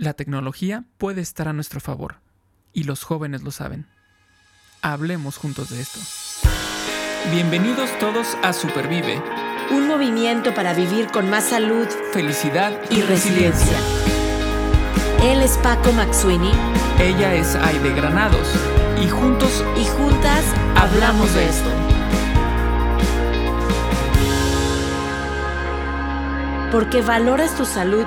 La tecnología puede estar a nuestro favor, y los jóvenes lo saben. Hablemos juntos de esto. Bienvenidos todos a Supervive, un movimiento para vivir con más salud, felicidad y, resiliencia. Él es Paco Maxuini. Ella es Aide Granados. Y juntos y juntas hablamos de esto. Porque valoras tu salud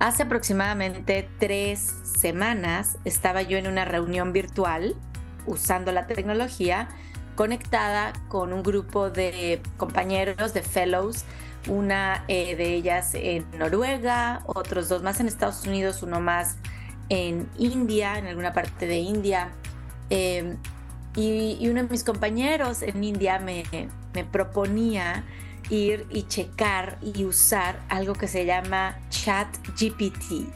Hace aproximadamente tres semanas estaba yo en una reunión virtual usando la tecnología conectada con un grupo de compañeros, de fellows, una eh, de ellas en Noruega, otros dos más en Estados Unidos, uno más en India, en alguna parte de India. Em, y, uno de mis compañeros en India me proponía ir y checar y usar algo que se llama Chat GPT,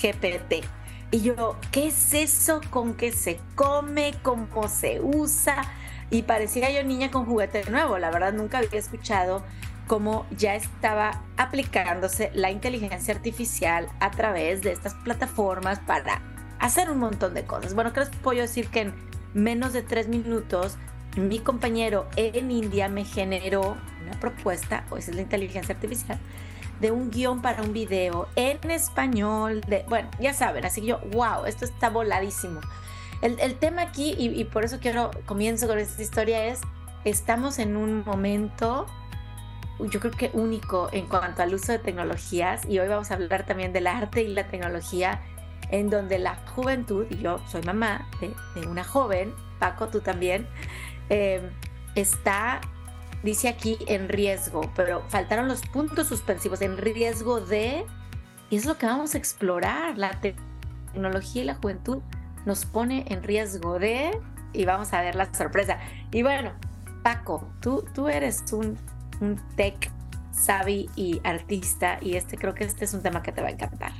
GPT. Y yo, ¿qué es eso? ¿Con qué se come? ¿Cómo se usa? Y parecía yo niña con juguete nuevo. La verdad, nunca había escuchado cómo ya estaba aplicándose la inteligencia artificial a través de estas plataformas para hacer un montón de cosas. Bueno, creo que puedo decir que en menos de tres minutos mi compañero en India me generó una propuesta, o esa es la inteligencia artificial, de un guion para un video en español, de, bueno, ya saben, así que yo, wow, esto está voladísimo. El, tema aquí, y, y, por eso quiero, comienzo con esta historia, es, estamos en un momento, yo creo que único en cuanto al uso de tecnologías, y hoy vamos a hablar también del arte y la tecnología, en donde la juventud, y yo soy mamá de, de una joven, Paco, tú también, eh, está dice aquí en riesgo, pero faltaron los puntos suspensivos, en riesgo de, y es lo que vamos a explorar, la tecnología y la juventud nos pone en riesgo de, y vamos a ver la sorpresa. Y bueno, Paco, tú, tú eres un, un tech savvy y artista, y este creo que este es un tema que te va a encantar.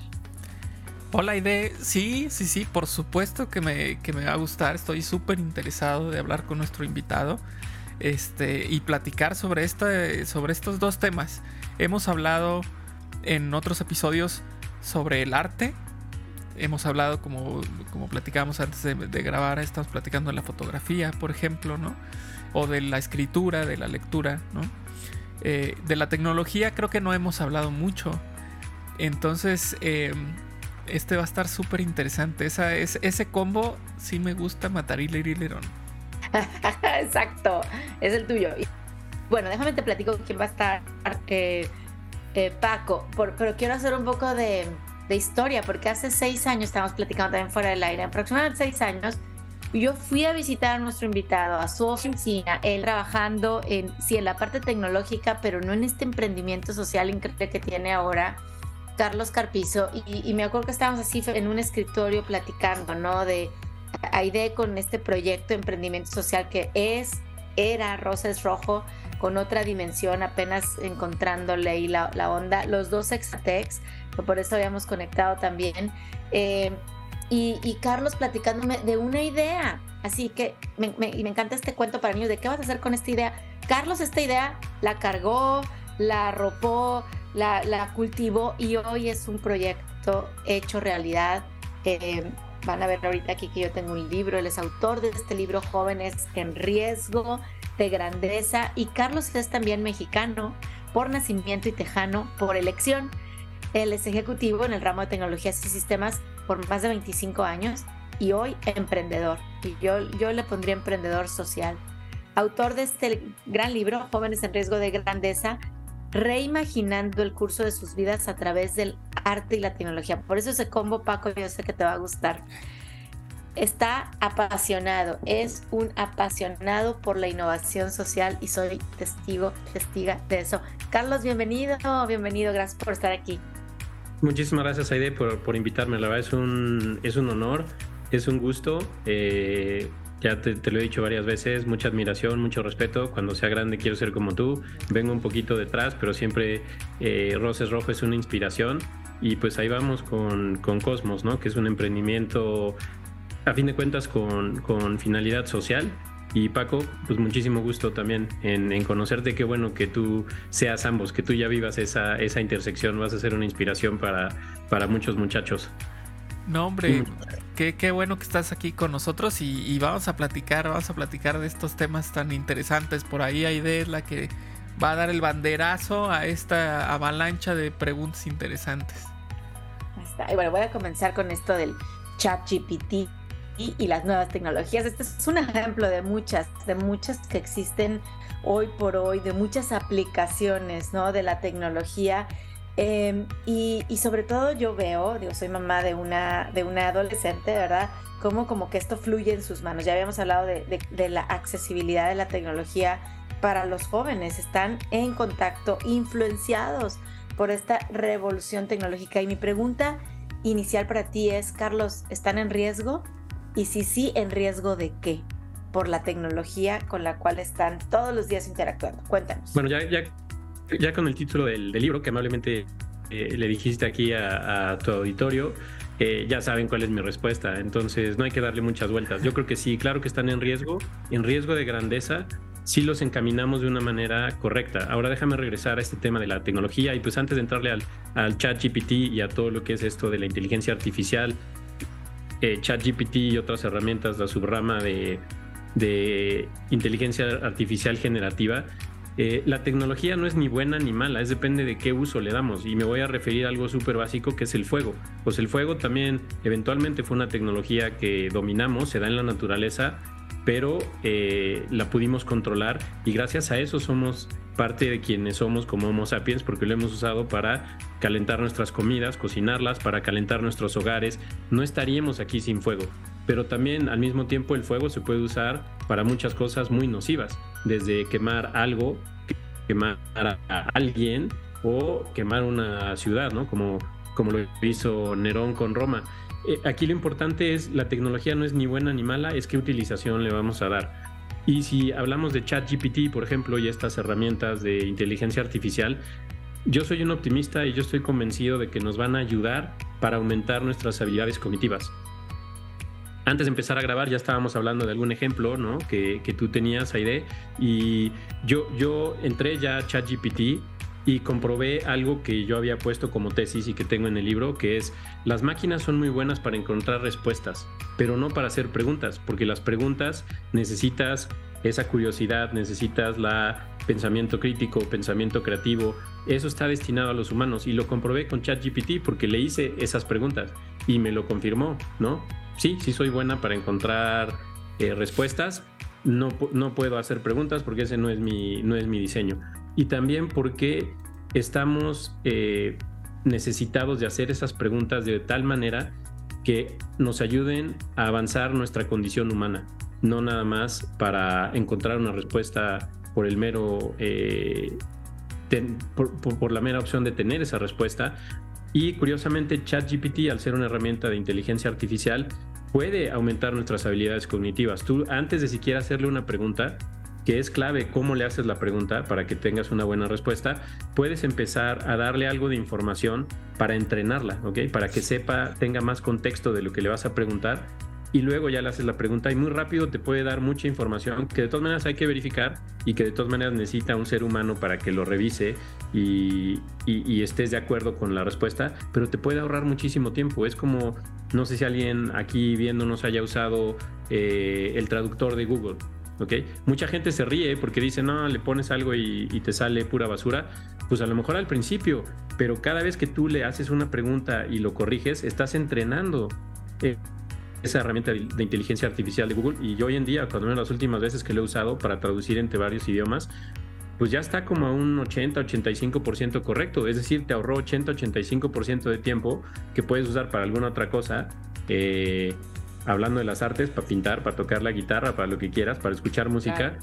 Hola Ide, sí, sí, sí, por supuesto que me, que me va a gustar, estoy súper interesado de hablar con nuestro invitado este, y platicar sobre, esta, sobre estos dos temas. Hemos hablado en otros episodios sobre el arte. Hemos hablado, como, como platicábamos antes de, grabar, estamos platicando de la fotografía, por ejemplo, ¿no? O de la escritura, de la lectura, ¿no? Eh, de la tecnología creo que no hemos hablado mucho. Entonces, eh, este va a estar súper interesante. Esa, es, ese combo sí me gusta matar y lerón. Exacto, es el tuyo. bueno, déjame te platico quién va a estar eh, eh, Paco, pero quiero hacer un poco de, historia, porque hace seis años, estamos platicando también fuera del aire, aproximadamente seis años, yo fui a visitar a nuestro invitado, a su oficina, él trabajando en, sí, en la parte tecnológica, pero no en este emprendimiento social increíble que tiene ahora Carlos Carpizo. Y, y me acuerdo que estábamos así en un escritorio platicando, ¿no? De Aide con este proyecto de emprendimiento social que es, era Roses Rojo, con otra dimensión, apenas encontrándole ahí la, onda. Los dos Exatex, que por eso habíamos conectado también. Eh, y, Carlos platicándome de una idea. Así que me, me, me encanta este cuento para niños de qué vas a hacer con esta idea. Carlos esta idea la cargó, la arropó, la, la cultivó y hoy es un proyecto hecho realidad. Eh, Van a ver ahorita aquí que yo tengo un libro, él es autor de este libro Jóvenes en Riesgo de Grandeza y Carlos es también mexicano por nacimiento y tejano por elección. Él es ejecutivo en el ramo de tecnologías y sistemas por más de 25 años y hoy emprendedor. Y yo, yo le pondría emprendedor social. Autor de este gran libro, Jóvenes en Riesgo de Grandeza, reimaginando el curso de sus vidas a través del arte y la tecnología. Por eso ese combo, Paco, yo sé que te va a gustar. Está apasionado, es un apasionado por la innovación social y soy testigo, testiga de eso. Carlos, bienvenido, bienvenido, gracias por estar aquí. Muchísimas gracias, Aide, por, por invitarme. La verdad es un, es un honor, es un gusto. Eh, ya te, lo he dicho varias veces, mucha admiración, mucho respeto. Cuando sea grande quiero ser como tú. Vengo un poquito detrás, pero siempre eh, Roses Rojo es una inspiración. Y pues ahí vamos con, con, Cosmos, ¿no? Que es un emprendimiento, a fin de cuentas, con, con finalidad social. Y Paco, pues muchísimo gusto también en, en, conocerte. Qué bueno que tú seas ambos, que tú ya vivas esa, esa intersección. Vas a ser una inspiración para, para muchos muchachos. No, hombre, qué, qué, bueno que estás aquí con nosotros y, vamos a platicar, vamos a platicar de estos temas tan interesantes. Por ahí Aide es la que va a dar el banderazo a esta avalancha de preguntas interesantes. Y bueno, voy a comenzar con esto del chat GPT y, las nuevas tecnologías. Este es un ejemplo de muchas, de muchas que existen hoy por hoy, de muchas aplicaciones ¿no? de la tecnología Em, y, sobre todo yo veo, digo, soy mamá de una, de una adolescente, ¿verdad? Cómo como que esto fluye en sus manos. Ya habíamos hablado de, de, la accesibilidad de la tecnología para los jóvenes. Están en contacto, influenciados por esta revolución tecnológica. Y mi pregunta inicial para ti es, Carlos, ¿están en riesgo? Y si sí, ¿en riesgo de qué? Por la tecnología con la cual están todos los días interactuando. Cuéntanos. Bueno, ya, ya ya con el título del, libro, que amablemente eh, le dijiste aquí a, tu auditorio, ya saben cuál es mi respuesta. Entonces no hay que darle muchas vueltas. Yo creo que sí, claro que están en riesgo, en riesgo de grandeza, si los encaminamos de una manera correcta. Ahora déjame regresar a este tema de la tecnología y pues antes de entrarle al, al chat GPT y a todo lo que es esto de la inteligencia artificial, eh, chat GPT y otras herramientas, la subrama de, de inteligencia artificial generativa, eh, la tecnología no es ni buena ni mala, es depende de qué uso le damos. Y me voy a referir a algo súper básico que es el fuego. Pues el fuego también eventualmente fue una tecnología que dominamos, se da en la naturaleza, pero eh, la pudimos controlar y gracias a eso somos parte de quienes somos como Homo sapiens porque lo hemos usado para calentar nuestras comidas, cocinarlas, para calentar nuestros hogares. No estaríamos aquí sin fuego pero también al mismo tiempo el fuego se puede usar para muchas cosas muy nocivas, desde quemar algo, quemar a alguien o quemar una ciudad, ¿no? Como, como lo hizo Nerón con Roma. Eh, aquí lo importante es, la tecnología no es ni buena ni mala, es qué utilización le vamos a dar. Y si hablamos de ChatGPT, por ejemplo, y estas herramientas de inteligencia artificial, yo soy un optimista y yo estoy convencido de que nos van a ayudar para aumentar nuestras habilidades cognitivas antes de empezar a grabar ya estábamos hablando de algún ejemplo, ¿no? Que, que tú tenías, Aide, y yo, yo entré ya a ChatGPT y comprobé algo que yo había puesto como tesis y que tengo en el libro, que es las máquinas son muy buenas para encontrar respuestas, pero no para hacer preguntas, porque las preguntas necesitas esa curiosidad, necesitas la pensamiento crítico, pensamiento creativo, eso está destinado a los humanos y lo comprobé con ChatGPT porque le hice esas preguntas y me lo confirmó, ¿no? sí, sí soy buena para encontrar eh, respuestas. No, no puedo hacer preguntas porque ese no es mi, no es mi diseño. Y también porque estamos eh, necesitados de hacer esas preguntas de tal manera que nos ayuden a avanzar nuestra condición humana, no nada más para encontrar una respuesta por el mero eh, por, la mera opción de tener esa respuesta, y curiosamente, ChatGPT, al ser una herramienta de inteligencia artificial, puede aumentar nuestras habilidades cognitivas. Tú, antes de siquiera hacerle una pregunta, que es clave cómo le haces la pregunta para que tengas una buena respuesta, puedes empezar a darle algo de información para entrenarla, ¿ok? Para que sepa, tenga más contexto de lo que le vas a preguntar y luego ya le haces la pregunta y muy rápido te puede dar mucha información que de todas maneras hay que verificar y que de todas maneras necesita un ser humano para que lo revise y, estés de acuerdo con la respuesta, pero te puede ahorrar muchísimo tiempo. Es como, no sé si alguien aquí viéndonos haya usado eh, el traductor de Google. ¿ok? Mucha gente se ríe porque dice, no, le pones algo y, te sale pura basura. Pues a lo mejor al principio, pero cada vez que tú le haces una pregunta y lo corriges, estás entrenando. Eh, esa herramienta de inteligencia artificial de Google. Y hoy en día, cuando de las últimas veces que lo he usado para traducir entre varios idiomas, pues ya está como a un 80-85% correcto, es decir, te ahorró 80-85% de tiempo que puedes usar para alguna otra cosa, eh, hablando de las artes, para pintar, para tocar la guitarra, para lo que quieras, para escuchar música.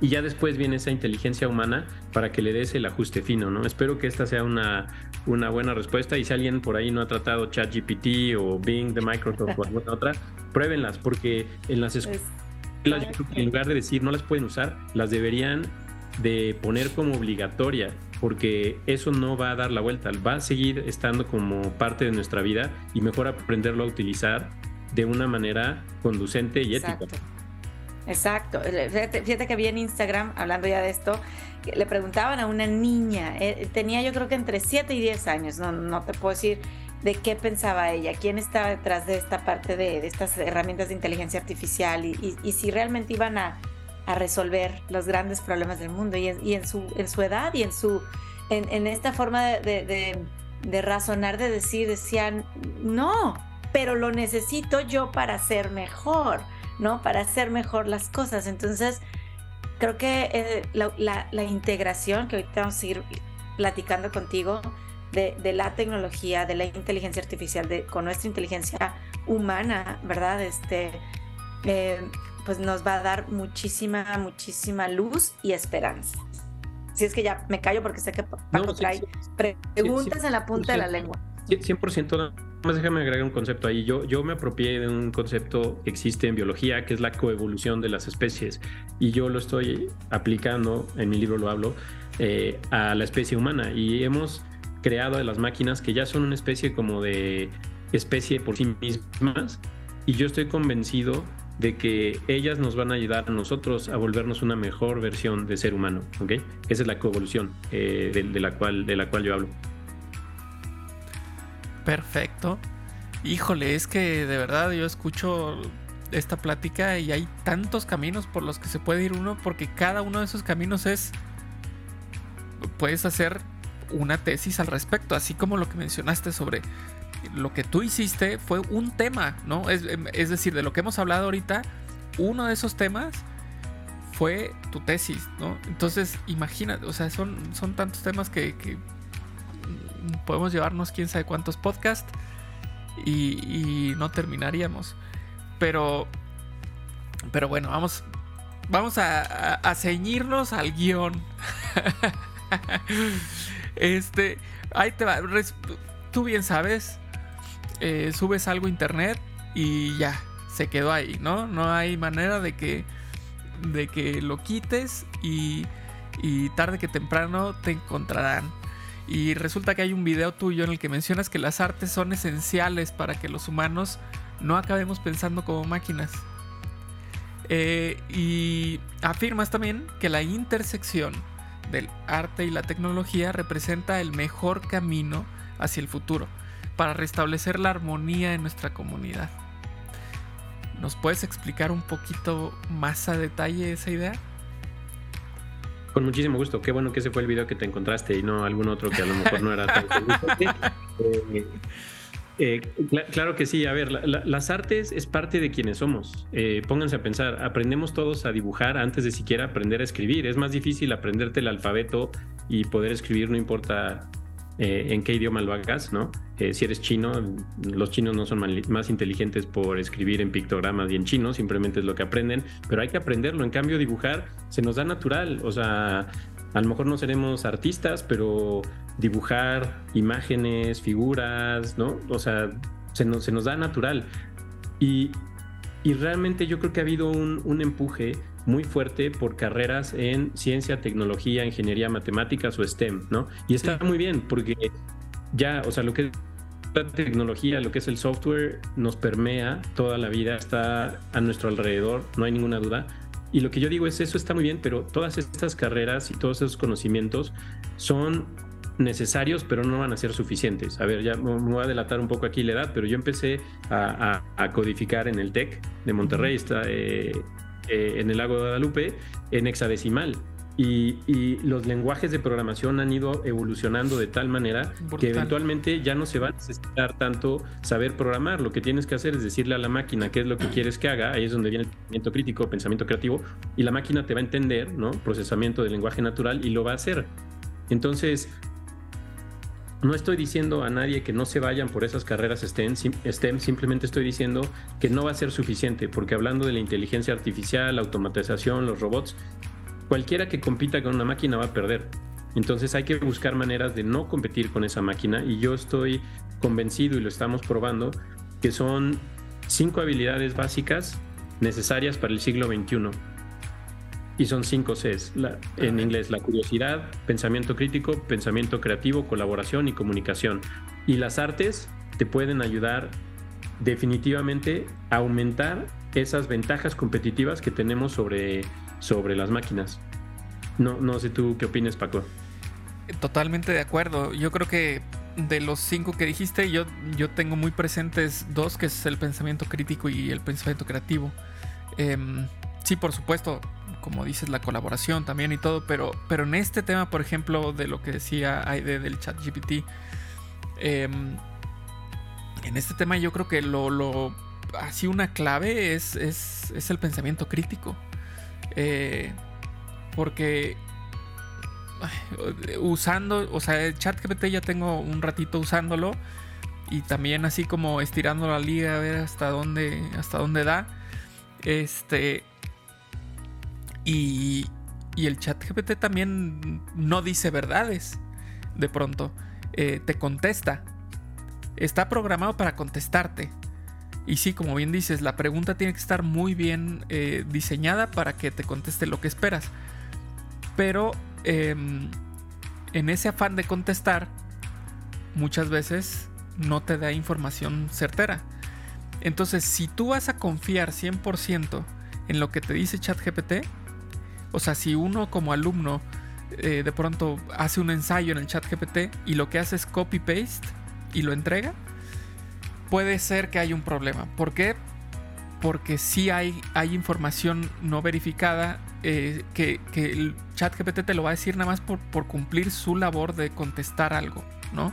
Y ya después viene esa inteligencia humana para que le des el ajuste fino, ¿no? Espero que esta sea una, una buena respuesta y si alguien por ahí no ha tratado ChatGPT o Bing de Microsoft o alguna otra, pruébenlas porque en las escuelas en lugar de decir no las pueden usar, las deberían de poner como obligatoria porque eso no va a dar la vuelta, va a seguir estando como parte de nuestra vida y mejor aprenderlo a utilizar de una manera conducente y ética. Exacto. Fíjate, que vi en Instagram, hablando ya de esto, le preguntaban a una niña, eh, tenía yo creo que entre 7 y 10 años, no, no te puedo decir de qué pensaba ella, quién estaba detrás de esta parte de, estas herramientas de inteligencia artificial y, si realmente iban a, resolver los grandes problemas del mundo y en, su, en su edad y en, su, en, esta forma de, de razonar, de decir, decían, no, pero lo necesito yo para ser mejor ¿no? Para hacer mejor las cosas. Entonces, creo que eh, la, integración, que ahorita vamos a seguir platicando contigo, de, la tecnología, de la inteligencia artificial, de, con nuestra inteligencia humana, ¿verdad? Este, eh, pues nos va a dar muchísima, muchísima luz y esperanza. Si es que ya me callo porque sé que Paco trae preguntas en la punta de la lengua. 100% más déjame agregar un concepto ahí. Yo, yo me apropié de un concepto que existe en biología, que es la coevolución de las especies. Y yo lo estoy aplicando, en mi libro lo hablo, eh, a la especie humana. Y hemos creado las máquinas que ya son una especie como de especie por sí mismas. Y yo estoy convencido de que ellas nos van a ayudar a nosotros a volvernos una mejor versión de ser humano. ¿ok? Esa es la coevolución eh, de, la cual, de la cual yo hablo. Perfecto. Híjole, es que de verdad yo escucho esta plática y hay tantos caminos por los que se puede ir uno porque cada uno de esos caminos es puedes hacer una tesis al respecto, así como lo que mencionaste sobre lo que tú hiciste fue un tema, ¿no? Es, decir, de lo que hemos hablado ahorita, uno de esos temas fue tu tesis, ¿no? Entonces, imagínate, o sea, son, son tantos temas que podemos llevarnos quién sabe cuántos podcasts y, no terminaríamos. Pero, pero bueno, vamos, vamos a, ceñirnos al guion. este, ahí te va. Tú bien sabes, eh, subes algo a internet y ya, se quedó ahí, ¿no? No hay manera de que, de que lo quites y, y tarde que temprano te encontrarán. Y resulta que hay un video tuyo en el que mencionas que las artes son esenciales para que los humanos no acabemos pensando como máquinas. Eh, y afirmas también que la intersección del arte y la tecnología representa el mejor camino hacia el futuro para restablecer la armonía en nuestra comunidad. ¿Nos puedes explicar un poquito más a detalle esa idea? Con muchísimo gusto. Qué bueno que ese fue el video que te encontraste y no algún otro que a lo mejor no era tan eh, eh, claro que sí. A ver, las artes es parte de quienes somos. Eh, pónganse a pensar, aprendemos todos a dibujar antes de siquiera aprender a escribir. Es más difícil aprenderte el alfabeto y poder escribir, no importa eh, en qué idioma lo hagas, ¿no? Eh, si eres chino, los chinos no son más inteligentes por escribir en pictogramas y en chino, simplemente es lo que aprenden, pero hay que aprenderlo. En cambio, dibujar se nos da natural, o sea, a lo mejor no seremos artistas, pero dibujar imágenes, figuras, ¿no? O sea, se nos, da natural. Y, realmente yo creo que ha habido un empuje muy fuerte por carreras en ciencia, tecnología, ingeniería, matemáticas o STEM, ¿no? Y está muy bien porque ya, o sea, lo que la tecnología, lo que es el software, nos permea toda la vida, está a nuestro alrededor, no hay ninguna duda. Y lo que yo digo es, eso está muy bien, pero todas estas carreras y todos esos conocimientos son necesarios, pero no van a ser suficientes. A ver, ya me voy a delatar un poco aquí la edad, pero yo empecé a, codificar en el TEC de Monterrey, está, eh, eh, en el lago de Guadalupe en hexadecimal. Y, los lenguajes de programación han ido evolucionando de tal manera que eventualmente ya no se va a necesitar tanto saber programar. Lo que tienes que hacer es decirle a la máquina qué es lo que quieres que haga. Ahí es donde viene el pensamiento crítico, pensamiento creativo, y la máquina te va a entender, ¿no? Procesamiento del lenguaje natural y lo va a hacer. Entonces, no estoy diciendo a nadie que no se vayan por esas carreras STEM, simplemente estoy diciendo que no va a ser suficiente, porque hablando de la inteligencia artificial, la automatización, los robots, cualquiera que compita con una máquina va a perder. Entonces hay que buscar maneras de no competir con esa máquina y yo estoy convencido y lo estamos probando que son cinco habilidades básicas necesarias para el siglo XXI. Y son cinco Cs. en inglés, la curiosidad, pensamiento crítico, pensamiento creativo, colaboración y comunicación. Y las artes te pueden ayudar definitivamente a aumentar esas ventajas competitivas que tenemos sobre, sobre las máquinas. No, no sé tú qué opinas, Paco. Totalmente de acuerdo. Yo creo que de los cinco que dijiste, yo, yo tengo muy presentes dos, que es el pensamiento crítico y el pensamiento creativo. Em, sí, por supuesto, como dices, la colaboración también y todo, pero, pero en este tema, por ejemplo, de lo que decía Aide del chat GPT, em, en este tema yo creo que lo, lo así una clave es, es, el pensamiento crítico. Eh, porque usando, o sea, el chat GPT ya tengo un ratito usándolo y también así como estirando la liga a ver hasta dónde hasta dónde da. Este y el chat GPT también no dice verdades de pronto. Eh, te contesta. Está programado para contestarte. Y sí, como bien dices, la pregunta tiene que estar muy bien eh, diseñada para que te conteste lo que esperas. Pero em, en ese afán de contestar, muchas veces no te da información certera. Entonces, si tú vas a confiar 100% en lo que te dice ChatGPT, o sea, si uno como alumno eh, de pronto hace un ensayo en el ChatGPT y lo que hace es copy-paste y lo entrega, puede ser que haya un problema. ¿Por qué? Porque si hay, hay información no verificada eh, que, el chat GPT te lo va a decir nada más por, cumplir su labor de contestar algo, ¿no?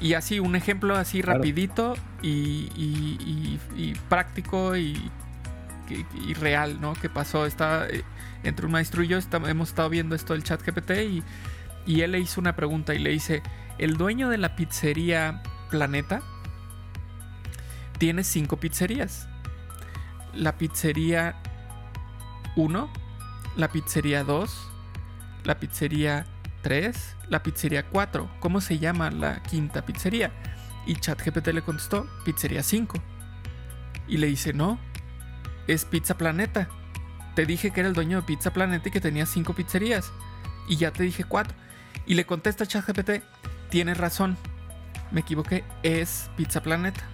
Y así, un ejemplo así rapidito y, práctico y, real, ¿no? Que pasó, está eh, entre un maestro y yo, hemos estado viendo esto del chat GPT y, y él le hizo una pregunta y le dice, el dueño de la pizzería Planeta, tiene cinco pizzerías. La pizzería 1, la pizzería 2, la pizzería 3, la pizzería 4. ¿Cómo se llama la quinta pizzería? Y ChatGPT le contestó, pizzería 5. Y le dice, no, es Pizza Planeta. Te dije que era el dueño de Pizza Planeta y que tenía cinco pizzerías. Y ya te dije 4. Y le contesta ChatGPT, tienes razón, me equivoqué, es Pizza Planeta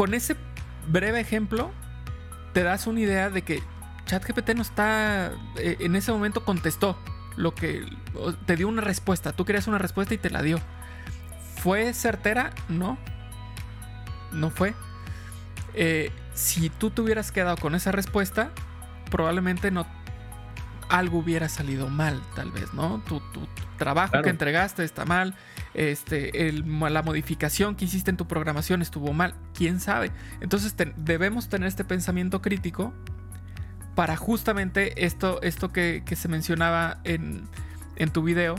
con ese breve ejemplo, te das una idea de que ChatGPT no está. Eh, en ese momento contestó lo que. Te dio una respuesta. Tú querías una respuesta y te la dio. ¿Fue certera? No. No fue. Eh, si tú te hubieras quedado con esa respuesta, probablemente no. Algo hubiera salido mal, tal vez, ¿no? Tu, trabajo que entregaste está mal este, la modificación que hiciste en tu programación estuvo mal, quién sabe. Entonces debemos tener este pensamiento crítico para justamente esto, esto que, se mencionaba en, tu video,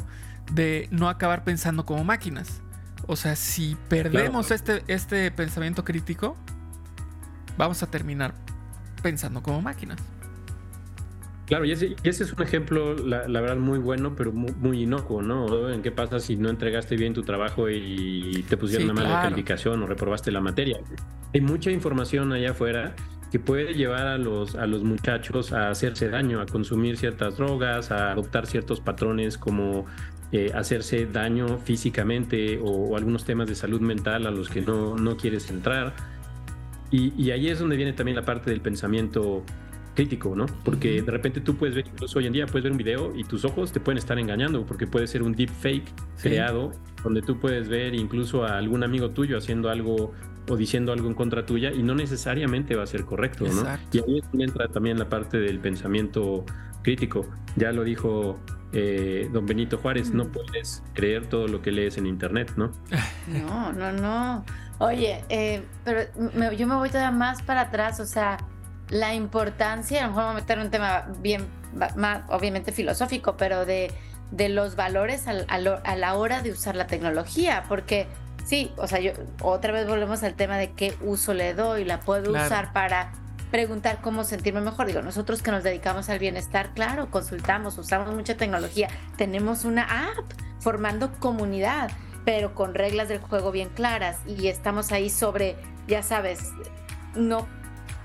de no acabar pensando como máquinas. O sea, si perdemos este, este pensamiento crítico, vamos a terminar pensando como máquinas. Claro, y ese, es un ejemplo, la, verdad, muy bueno, pero muy, inocuo, ¿no? ¿En qué pasa si no entregaste bien tu trabajo y te pusieron una mala calificación o reprobaste la materia? Hay mucha información allá afuera que puede llevar a los, a los muchachos a hacerse daño, a consumir ciertas drogas, a adoptar ciertos patrones como eh, hacerse daño físicamente o, algunos temas de salud mental a los que no, no quieres entrar. Y, y, ahí es donde viene también la parte del pensamiento crítico, ¿no? Porque de repente tú puedes ver, incluso hoy en día puedes ver un video y tus ojos te pueden estar engañando, porque puede ser un deep fake creado, donde tú puedes ver incluso a algún amigo tuyo haciendo algo o diciendo algo en contra tuya y no necesariamente va a ser correcto, ¿no? Y ahí entra también la parte del pensamiento crítico. Ya lo dijo eh, don Benito Juárez, no puedes creer todo lo que lees en internet, ¿no? No, no, no. Oye, eh, pero yo me voy todavía más para atrás, o sea, la importancia, a lo mejor vamos a meter un tema bien, más obviamente filosófico, pero de, de los valores a, la hora de usar la tecnología, porque sí, o sea, yo otra vez volvemos al tema de qué uso le doy, la puedo usar para preguntar cómo sentirme mejor. Digo, nosotros que nos dedicamos al bienestar, claro, consultamos, usamos mucha tecnología, tenemos una app formando comunidad, pero con reglas del juego bien claras y estamos ahí sobre, ya sabes, no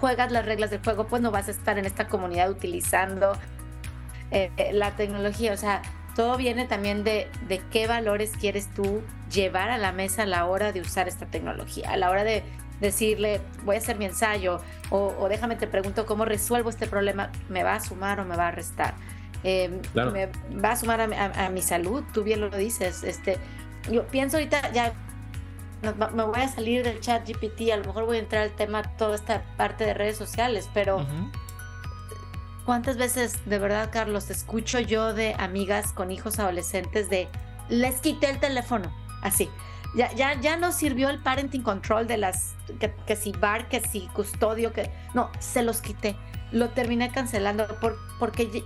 juegas las reglas del juego, pues no vas a estar en esta comunidad utilizando eh, eh, la tecnología. O sea, todo viene también de, de qué valores quieres tú llevar a la mesa a la hora de usar esta tecnología, a la hora de decirle, voy a hacer mi ensayo, o, déjame te pregunto cómo resuelvo este problema, ¿me va a sumar o me va a restar? Em, ¿Me va a sumar a, mi salud? Tú bien lo dices. Este, yo pienso ahorita, ya me voy a salir del chat GPT, a lo mejor voy a entrar al tema, toda esta parte de redes sociales, pero... ¿Cuántas veces, de verdad, Carlos, escucho yo de amigas con hijos adolescentes de les quité el teléfono? Así. Ya, ya, ya no sirvió el parenting control de las que, si bar, que si custodio, que no, se los quité. Lo terminé cancelando por, porque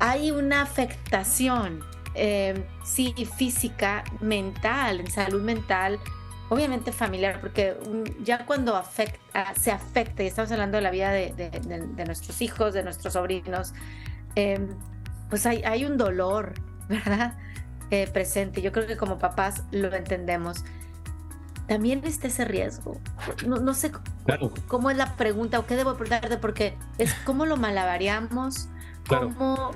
hay una afectación, eh, sí, física, mental, en salud mental, obviamente familiar, porque ya cuando afecta, se afecta, y estamos hablando de la vida de, nuestros hijos, de nuestros sobrinos, eh, pues hay, hay un dolor, ¿verdad? Eh, presente. Yo creo que como papás lo entendemos. También está ese riesgo. No, sé cómo es la pregunta o qué debo preguntarte, porque es cómo lo malabareamos, cómo,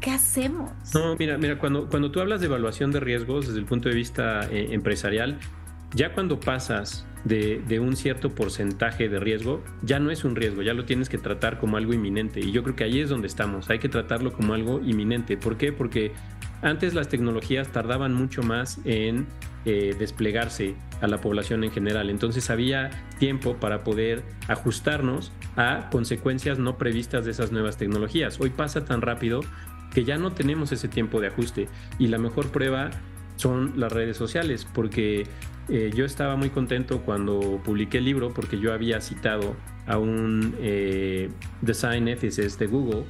¿Qué hacemos? No, mira, mira, cuando, cuando tú hablas de evaluación de riesgos desde el punto de vista eh, empresarial, ya cuando pasas de, de, un cierto porcentaje de riesgo, ya no es un riesgo, ya lo tienes que tratar como algo inminente. Y yo creo que ahí es donde estamos, hay que tratarlo como algo inminente. ¿Por qué? Porque antes las tecnologías tardaban mucho más en eh, desplegarse a la población en general, entonces había tiempo para poder ajustarnos a consecuencias no previstas de esas nuevas tecnologías. Hoy pasa tan rápido que ya no tenemos ese tiempo de ajuste y la mejor prueba son las redes sociales, porque eh, yo estaba muy contento cuando publiqué el libro porque yo había citado a un eh, design ethicist de Google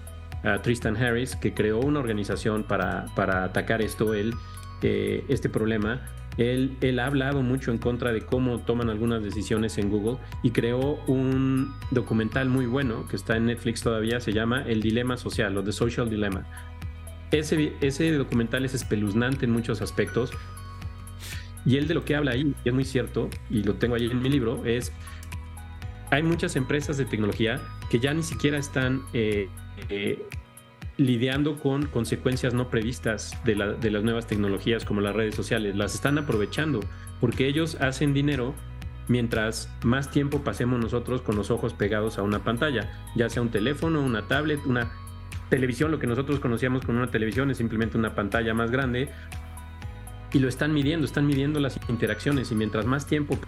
Tristan Harris, que creó una organización para, para atacar esto, él, eh, este problema. Él, él, ha hablado mucho en contra de cómo toman algunas decisiones en Google y creó un documental muy bueno que está en Netflix todavía, se llama El Dilema Social o The Social Dilemma. Ese, ese documental es espeluznante en muchos aspectos y él de lo que habla ahí, y es muy cierto, y lo tengo ahí en mi libro, es hay muchas empresas de tecnología que ya ni siquiera están eh, eh, lidiando con consecuencias no previstas de, las nuevas tecnologías como las redes sociales. Las están aprovechando porque ellos hacen dinero mientras más tiempo pasemos nosotros con los ojos pegados a una pantalla, ya sea un teléfono, una tablet, una televisión, lo que nosotros conocíamos con una televisión es simplemente una pantalla más grande, y lo están midiendo, están midiendo las interacciones y mientras más tiempo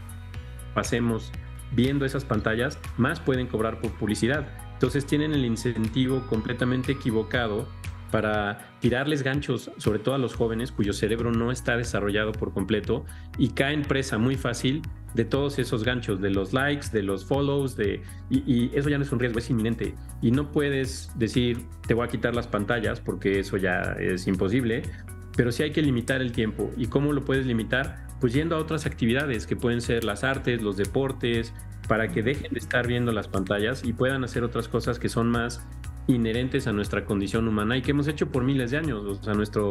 pasemos viendo esas pantallas, más pueden cobrar por publicidad. Entonces tienen el incentivo completamente equivocado para tirarles ganchos, sobre todo a los jóvenes cuyo cerebro no está desarrollado por completo y caen presa muy fácil de todos esos ganchos, de los likes, de los follows, de, y, eso ya no es un riesgo, es inminente. Y no puedes decir, te voy a quitar las pantallas, porque eso ya es imposible, pero sí hay que limitar el tiempo. ¿Y cómo lo puedes limitar? Pues yendo a otras actividades que pueden ser las artes, los deportes, para que dejen de estar viendo las pantallas y puedan hacer otras cosas que son más inherentes a nuestra condición humana y que hemos hecho por miles de años. O sea, nuestra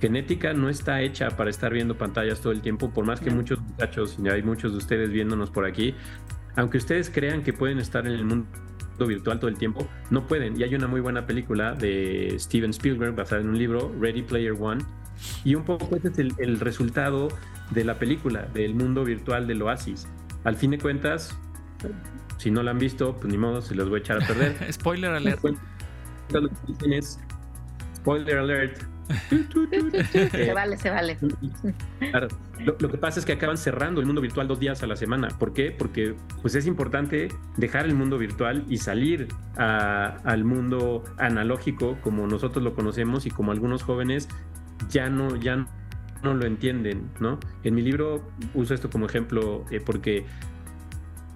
genética no está hecha para estar viendo pantallas todo el tiempo, por más que muchos muchachos, y hay muchos de ustedes viéndonos por aquí, aunque ustedes crean que pueden estar en el mundo virtual todo el tiempo, no pueden. Y hay una muy buena película de Steven Spielberg basada en un libro, Ready Player One, y un poco ese es el, el resultado de la película, del mundo virtual del oasis al fin de cuentas, si no la han visto, pues ni modo, se los voy a echar a perder. Spoiler alert. Spoiler alert. se vale, se vale. Lo, que pasa es que acaban cerrando el mundo virtual dos días a la semana. ¿Por qué? Porque pues es importante dejar el mundo virtual y salir al mundo analógico como nosotros lo conocemos y como algunos jóvenes ya no, ya no no lo entienden, ¿no? En mi libro uso esto como ejemplo eh, porque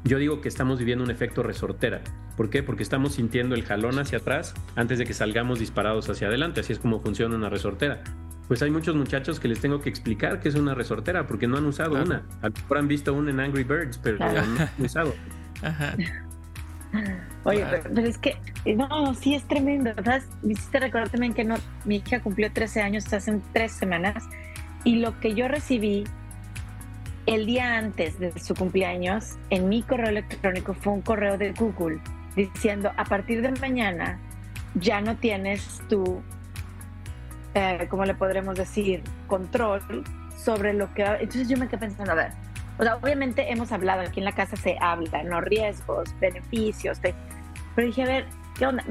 yo digo que estamos viviendo un efecto resortera. ¿Por qué? Porque estamos sintiendo el jalón hacia atrás antes de que salgamos disparados hacia adelante. Así es como funciona una resortera. Pues hay muchos muchachos que les tengo que explicar qué es una resortera porque no han usado una. A lo mejor han visto una en Angry Birds, pero no han usado. Oye, pero, es que, no, sí es tremendo. ¿sabes? Me hiciste recordar también que no, mi hija cumplió 13 años hace tres semanas y lo que yo recibí el día antes de su cumpleaños en mi correo electrónico fue un correo de Google diciendo a partir de mañana ya no tienes tu, eh, ¿cómo le podremos decir? Control sobre lo que... Entonces yo me quedé pensando, a ver, o sea, obviamente hemos hablado, aquí en la casa se habla, ¿no? Riesgos, beneficios, pero dije, a ver, ¿qué onda?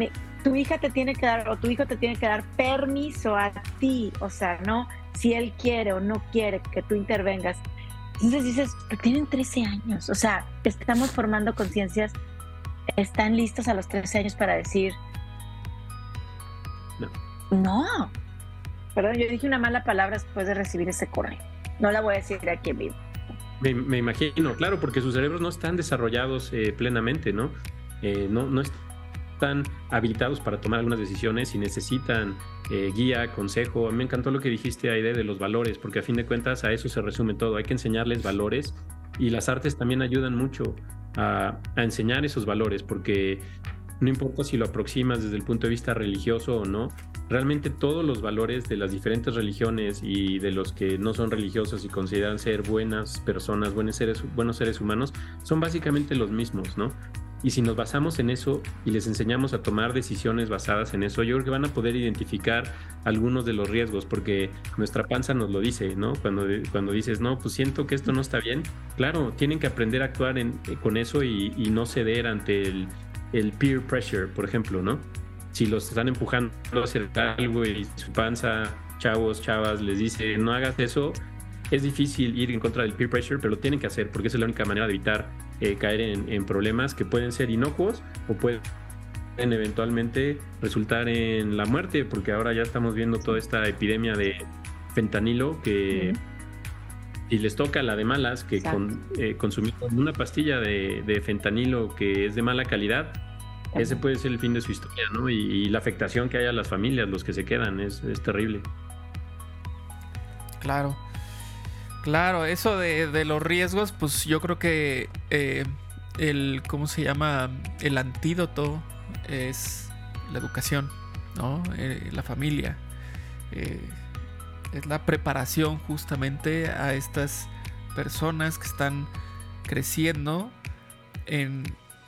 tu hija te tiene que dar, o tu hijo te tiene que dar permiso a ti, o sea, ¿no? Si él quiere o no quiere que tú intervengas. Entonces dices, pero tienen 13 años, o sea, estamos formando conciencias, están listos a los 13 años para decir, no. No. Perdón, yo dije una mala palabra después de recibir ese correo. No la voy a decir aquí en vivo. Me, imagino, claro, porque sus cerebros no están desarrollados eh, plenamente, ¿no? Eh, ¿no? No están habilitados para tomar algunas decisiones y necesitan eh, guía, consejo. A mí me encantó lo que dijiste, Aide, de los valores, porque a fin de cuentas a eso se resume todo. Hay que enseñarles valores y las artes también ayudan mucho a, a enseñar esos valores, porque no importa si lo aproximas desde el punto de vista religioso o no, realmente todos los valores de las diferentes religiones y de los que no son religiosos y consideran ser buenas personas, buenos seres, buenos seres humanos, son básicamente los mismos, ¿no? Y si nos basamos en eso y les enseñamos a tomar decisiones basadas en eso, yo creo que van a poder identificar algunos de los riesgos, porque nuestra panza nos lo dice, ¿no? Cuando, cuando dices, no, pues siento que esto no está bien, claro, tienen que aprender a actuar en, con eso y, no ceder ante el, el peer pressure, por ejemplo, ¿no? Si los están empujando a hacer algo y su panza, chavos, chavas, les dice, no hagas eso, es difícil ir en contra del peer pressure, pero lo tienen que hacer porque es la única manera de evitar eh, caer en, problemas que pueden ser inocuos o pueden eventualmente resultar en la muerte, porque ahora ya estamos viendo toda esta epidemia de fentanilo que... si les toca la de malas, que con, eh, consumir una pastilla de, fentanilo que es de mala calidad, ese puede ser el fin de su historia, ¿no? Y, la afectación que hay a las familias, los que se quedan, es, es terrible. Claro. Claro, eso de, los riesgos, pues yo creo que eh, el, ¿cómo se llama? El antídoto es la educación, ¿no? Eh, la familia. Eh, es la preparación justamente a estas personas que están creciendo en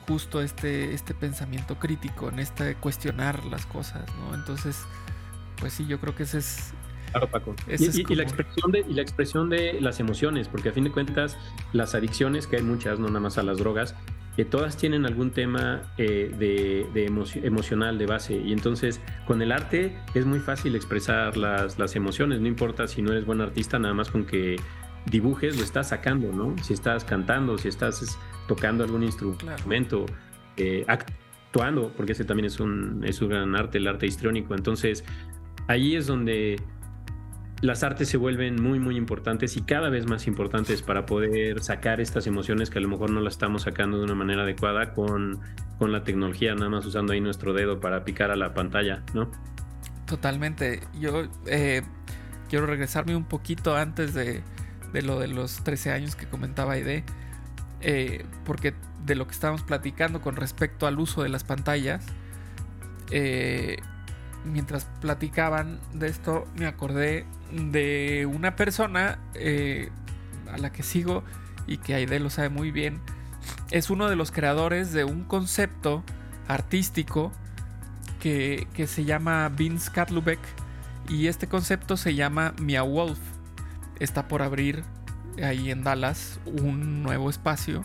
justo este, este pensamiento crítico, en este cuestionar las cosas, ¿no? Entonces, pues sí, yo creo que ese es Claro, Paco. Y, la expresión de, y la expresión de las emociones, porque a fin de cuentas, las adicciones, que hay muchas, no nada más a las drogas, que todas tienen algún tema eh, de, emocional de base. Y entonces, con el arte es muy fácil expresar las, las emociones, no importa si no eres buen artista, nada más con que dibujes lo estás sacando, ¿no? Si estás cantando, si estás tocando algún instrumento, eh, actuando, porque ese también es un, es un gran arte, el arte histriónico. Entonces, ahí es donde las artes se vuelven muy, muy importantes y cada vez más importantes para poder sacar estas emociones que a lo mejor no las estamos sacando de una manera adecuada con, con la tecnología, nada más usando ahí nuestro dedo para picar a la pantalla, ¿no? Totalmente. Yo eh, quiero regresarme un poquito antes de, lo de los 13 años que comentaba Aide, eh, porque de lo que estábamos platicando con respecto al uso de las pantallas, eh, mientras platicaban de esto, me acordé de una persona eh, a la que sigo y que Aide lo sabe muy bien. Es uno de los creadores de un concepto artístico que, se llama Vince Katlubeck y este concepto se llama Mia Wolf. Está por abrir ahí en Dallas un nuevo espacio.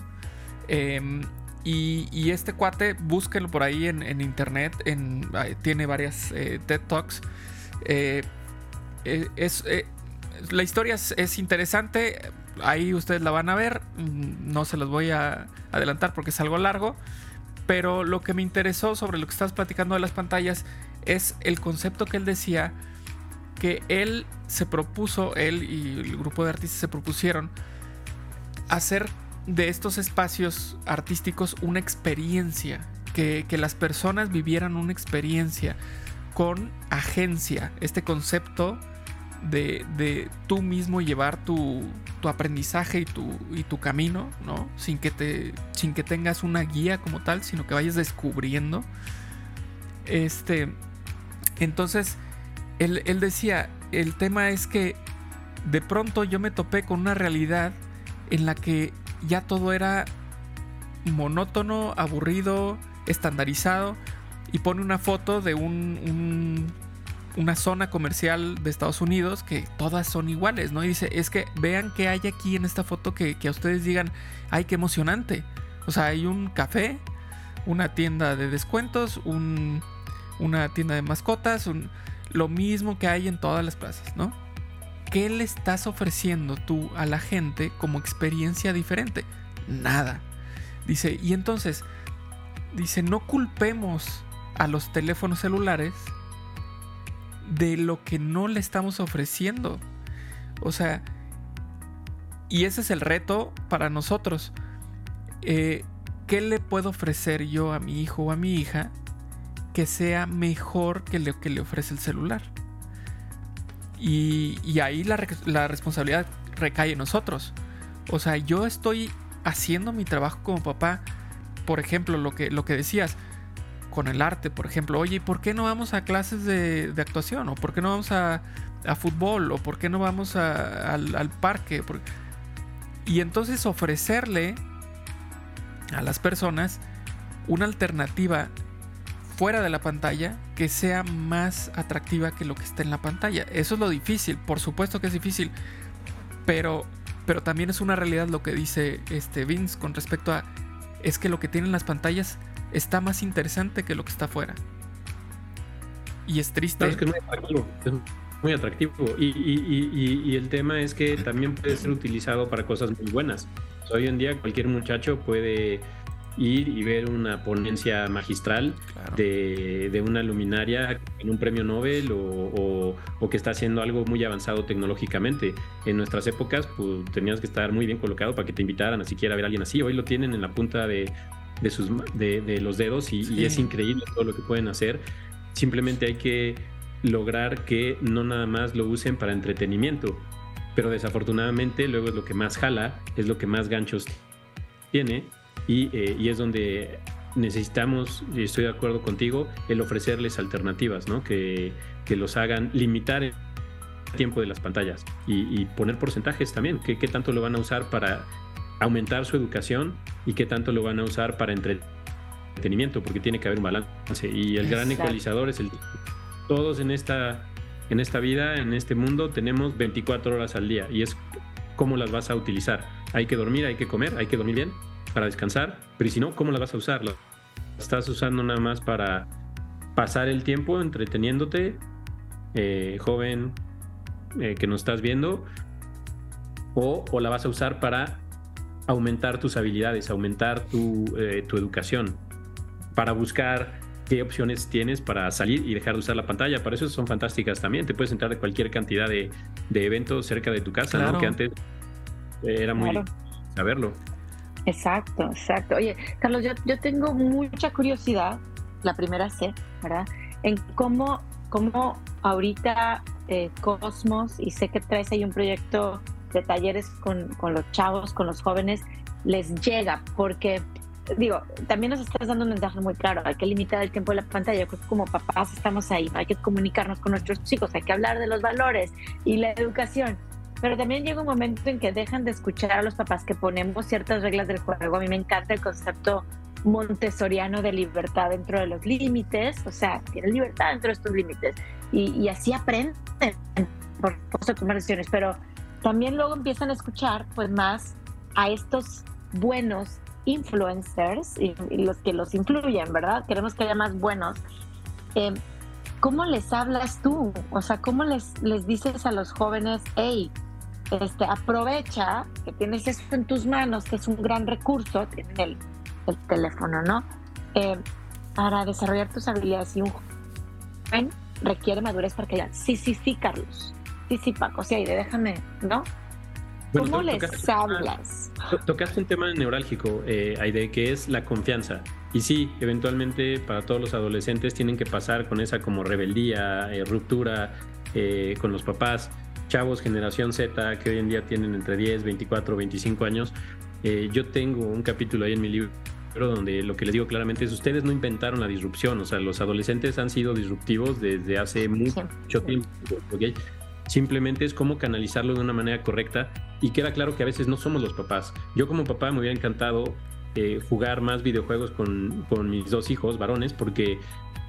Em, y, este cuate, búsquenlo por ahí en, internet. En, tiene varias eh, TED Talks. Eh, eh, es, la historia es, interesante. Ahí ustedes la van a ver. Mm, no se los voy a adelantar porque es algo largo. Pero lo que me interesó sobre lo que estás platicando de las pantallas es el concepto que él decía que él se propuso, él y el grupo de artistas se propusieron hacer de estos espacios artísticos una experiencia, que, las personas vivieran una experiencia con agencia. Este concepto de, de tú mismo llevar tu, tu aprendizaje y tu, y tu camino, ¿no? Sin que, te, sin que tengas una guía como tal, sino que vayas descubriendo. Este, entonces, él, él decía, el tema es que de pronto yo me topé con una realidad en la que ya todo era monótono, aburrido, estandarizado y pone una foto de un, una zona comercial de Estados Unidos que todas son iguales, ¿no? Y dice, es que vean qué hay aquí en esta foto que, a ustedes digan, ay, qué emocionante. O sea, hay un café, una tienda de descuentos, una tienda de mascotas, lo mismo que hay en todas las plazas, ¿no? ¿Qué le estás ofreciendo tú a la gente como experiencia diferente? Nada. Dice, y entonces, dice, no culpemos a los teléfonos celulares de lo que no le estamos ofreciendo. O sea, y ese es el reto para nosotros. Eh, ¿Qué le puedo ofrecer yo a mi hijo o a mi hija que sea mejor que lo que le ofrece el celular? Y, ahí la, responsabilidad recae en nosotros. O sea, yo estoy haciendo mi trabajo como papá. Por ejemplo, lo que, lo que decías con el arte, por ejemplo, oye, ¿por qué no vamos a clases de, actuación? ¿O por qué no vamos a, fútbol? ¿O por qué no vamos al, al, parque? Y entonces ofrecerle a las personas una alternativa fuera de la pantalla que sea más atractiva que lo que está en la pantalla. Eso es lo difícil, por supuesto que es difícil, pero, pero también es una realidad lo que dice este Vince con respecto a es que lo que tienen las pantallas está más interesante que lo que está afuera. Y es triste. es que es muy atractivo. Es muy atractivo. Y, y, el tema es que también puede ser utilizado para cosas muy buenas. Hoy en día cualquier muchacho puede ir y ver una ponencia magistral de, una luminaria en un premio Nobel o, que está haciendo algo muy avanzado tecnológicamente. En nuestras épocas pues, tenías que estar muy bien colocado para que te invitaran a siquiera a ver a alguien así. Hoy lo tienen en la punta de, sus, de, los dedos y, es increíble todo lo que pueden hacer. Simplemente hay que lograr que no nada más lo usen para entretenimiento, pero desafortunadamente luego es lo que más jala, es lo que más ganchos tiene eh, y, es donde necesitamos, y estoy de acuerdo contigo, el ofrecerles alternativas, ¿no? Que, los hagan limitar el tiempo de las pantallas y, poner porcentajes también, que qué tanto lo van a usar para aumentar su educación y qué tanto lo van a usar para entretenimiento, porque tiene que haber un balance. Y el gran ecualizador es el... Todos en esta, en esta vida, en este mundo, tenemos 24 horas al día y es cómo las vas a utilizar. Hay que dormir, hay que comer, hay que dormir bien, para descansar, pero si no, ¿cómo la vas a usar? ¿La estás usando nada más para pasar el tiempo entreteniéndote, eh, joven eh, que nos estás viendo? O, la vas a usar para aumentar tus habilidades, aumentar tu, eh, tu educación, para buscar qué opciones tienes para salir y dejar de usar la pantalla. Para eso son fantásticas también. Te puedes entrar de cualquier cantidad de, eventos cerca de tu casa, que antes era muy saberlo. Exacto, exacto. Oye, Carlos, yo, tengo mucha curiosidad, la primera C, ¿verdad? En cómo, cómo ahorita eh, Cosmos, y sé que traes ahí un proyecto de talleres con, con los chavos, con los jóvenes, les llega, porque digo, también nos estás dando un mensaje muy claro, hay que limitar el tiempo de la pantalla, como papás estamos ahí, hay que comunicarnos con nuestros hijos, hay que hablar de los valores y la educación, pero también llega un momento en que dejan de escuchar a los papás que ponemos ciertas reglas del juego. A mí me encanta el concepto montessoriano de libertad dentro de los límites, o sea, tienen libertad dentro de estos límites y, así aprenden por, por tomar decisiones, pero también luego empiezan a escuchar pues más a estos buenos influencers y, los que los influyen, ¿verdad? Queremos que haya más buenos. Eh, ¿Cómo les hablas tú? O sea, ¿cómo les, les dices a los jóvenes, hey, este, aprovecha que tienes esto en tus manos, que es un gran recurso, tienen el, el teléfono, ¿no? Eh, para desarrollar tus habilidades y un joven requiere madurez para que ya, sí, sí, sí, Carlos, sí, sí, Paco, sí, Aide, déjame, ¿no? ¿Cómo les hablas? tocaste un tema neurálgico, eh, Aide, que es la confianza. Y sí, eventualmente para todos los adolescentes tienen que pasar con esa como rebeldía, eh, ruptura eh, con los papás chavos generación Z que hoy en día tienen entre 10, 24, 25 años. Eh, yo tengo un capítulo ahí en mi libro donde lo que les digo claramente es ustedes no inventaron la disrupción, o sea, los adolescentes han sido disruptivos desde hace mucho tiempo. Simplemente es cómo canalizarlo de una manera correcta y queda claro que a veces no somos los papás. Yo como papá me hubiera encantado eh, jugar más videojuegos con, con, mis dos hijos varones porque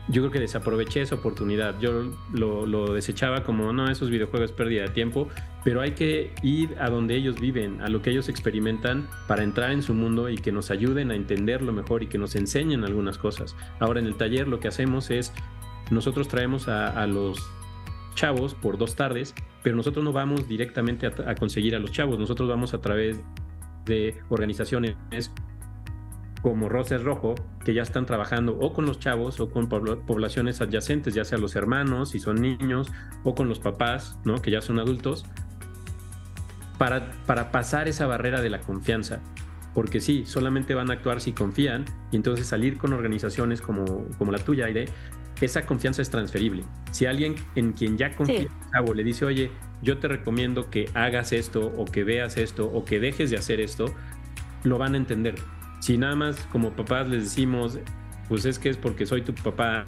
yo creo que desaproveché esa oportunidad. Yo lo, desechaba como, no, esos videojuegos es pérdida de tiempo, pero hay que ir a donde ellos viven, a lo que ellos experimentan para entrar en su mundo y que nos ayuden a entenderlo mejor y que nos enseñen algunas cosas. Ahora en el taller lo que hacemos es, nosotros traemos a los chavos por dos tardes, pero nosotros no vamos directamente a, conseguir a los chavos, nosotros vamos a través de organizaciones como Roces Rojo, que ya están trabajando o con los chavos o con poblaciones adyacentes, ya sea los hermanos, si son niños, o con los papás, ¿no? que ya son adultos, para, para pasar esa barrera de la confianza. Porque sí, solamente van a actuar si confían y entonces salir con organizaciones como, como la tuya, Aide, esa confianza es transferible. Si alguien en quien ya confía le dice, oye, yo te recomiendo que hagas esto o que veas esto o que dejes de hacer esto, lo van a entender. Si nada más como papás les decimos, pues es que es porque soy tu papá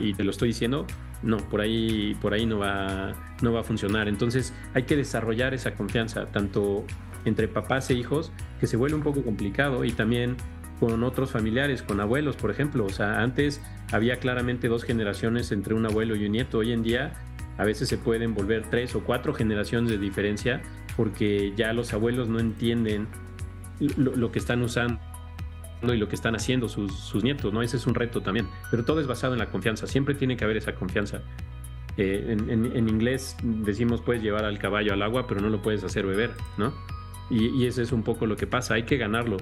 y te lo estoy diciendo, no, por ahí, por ahí no va, no va a funcionar. Entonces hay que desarrollar esa confianza, tanto entre papás e hijos, que se vuelve un poco complicado y también con otros familiares, con abuelos, por ejemplo. O sea, antes había claramente dos generaciones entre un abuelo y un nieto. Hoy en día a veces se pueden volver tres o cuatro generaciones de diferencia porque ya los abuelos no entienden lo, que están usando y lo que están haciendo sus, nietos, ¿no? Ese es un reto también. Pero todo es basado en la confianza. Siempre tiene que haber esa confianza. Eh, en, inglés decimos puedes llevar al caballo al agua, pero no lo puedes hacer beber, ¿no? Y, y eso es un poco lo que pasa. Hay que ganarlo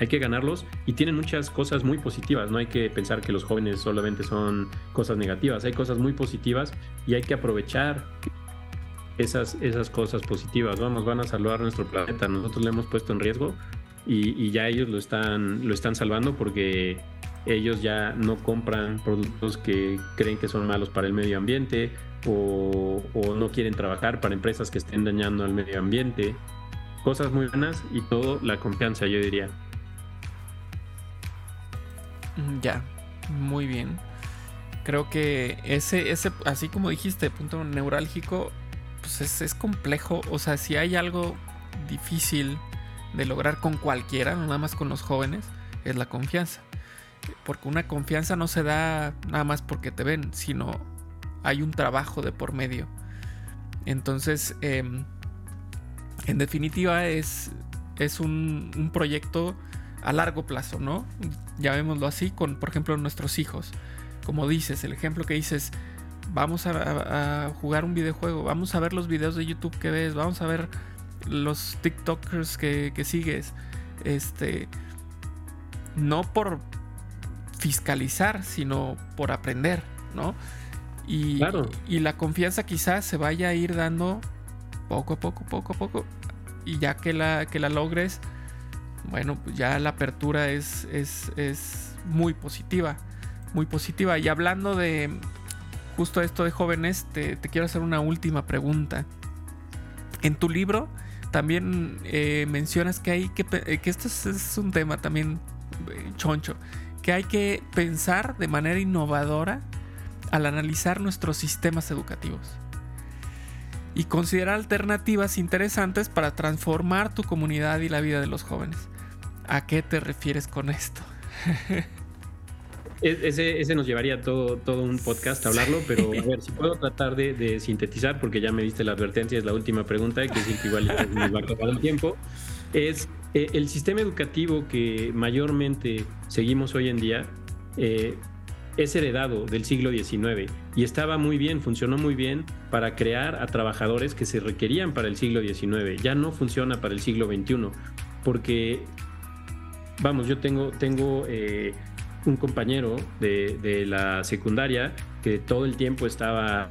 hay que ganarlos y tienen muchas cosas muy positivas, no hay que pensar que los jóvenes solamente son cosas negativas, hay cosas muy positivas y hay que aprovechar esas, esas cosas positivas, vamos, van a salvar nuestro planeta, nosotros le hemos puesto en riesgo y, ya ellos lo están, lo están salvando porque ellos ya no compran productos que creen que son malos para el medio ambiente o, o, no quieren trabajar para empresas que estén dañando al medio ambiente. Cosas muy buenas y todo la confianza, yo diría. Ya, muy bien. Creo que ese, ese, así como dijiste, punto neurálgico, pues es, es complejo. O sea, si hay algo difícil de lograr con cualquiera, nada más con los jóvenes, es la confianza. Porque una confianza no se da nada más porque te ven, sino hay un trabajo de por medio. Entonces, em, en definitiva, es, es un proyecto a largo plazo, ¿no? Llamémoslo así, con, por ejemplo, nuestros hijos. Como dices, el ejemplo que dices, vamos a, jugar un videojuego, vamos a ver los videos de YouTube que ves, vamos a ver los TikTokers que, sigues. Este. No por fiscalizar, sino por aprender, ¿no? Y, y la confianza quizás se vaya a ir dando poco a poco, poco a poco. Y ya que la, que la logres, bueno, pues ya la apertura es, es, muy positiva, muy positiva. Y hablando de justo esto de jóvenes, te, quiero hacer una última pregunta. En tu libro también eh, mencionas que hay que, que esto es, un tema también eh, choncho, que hay que pensar de manera innovadora al analizar nuestros sistemas educativos y considerar alternativas interesantes para transformar tu comunidad y la vida de los jóvenes. ¿A qué te refieres con esto? E-, ese, nos llevaría todo, todo un podcast a hablarlo, pero a ver, si puedo tratar de, sintetizar, porque ya me diste la advertencia, es la última pregunta, que es que igual nos va a acabar el tiempo, es eh, el sistema educativo que mayormente seguimos hoy en día, eh, es heredado del siglo XIX y estaba muy bien, funcionó muy bien para crear a trabajadores que se requerían para el siglo XIX. Ya no funciona para el siglo XXI porque vamos, yo tengo, tengo eh, un compañero de, la secundaria que todo el tiempo estaba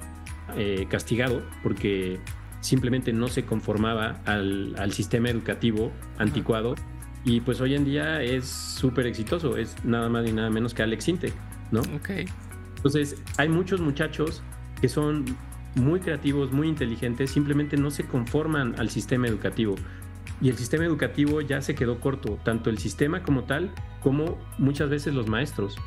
eh, castigado porque simplemente no se conformaba al, sistema educativo anticuado y pues hoy en día es súper exitoso, es nada más y nada menos que Alex Intec, ¿no? Ok. Entonces, hay muchos muchachos que son muy creativos, muy inteligentes, simplemente no se conforman al sistema educativo. Y el sistema educativo ya se quedó corto, tanto el sistema como tal, como muchas veces los maestros.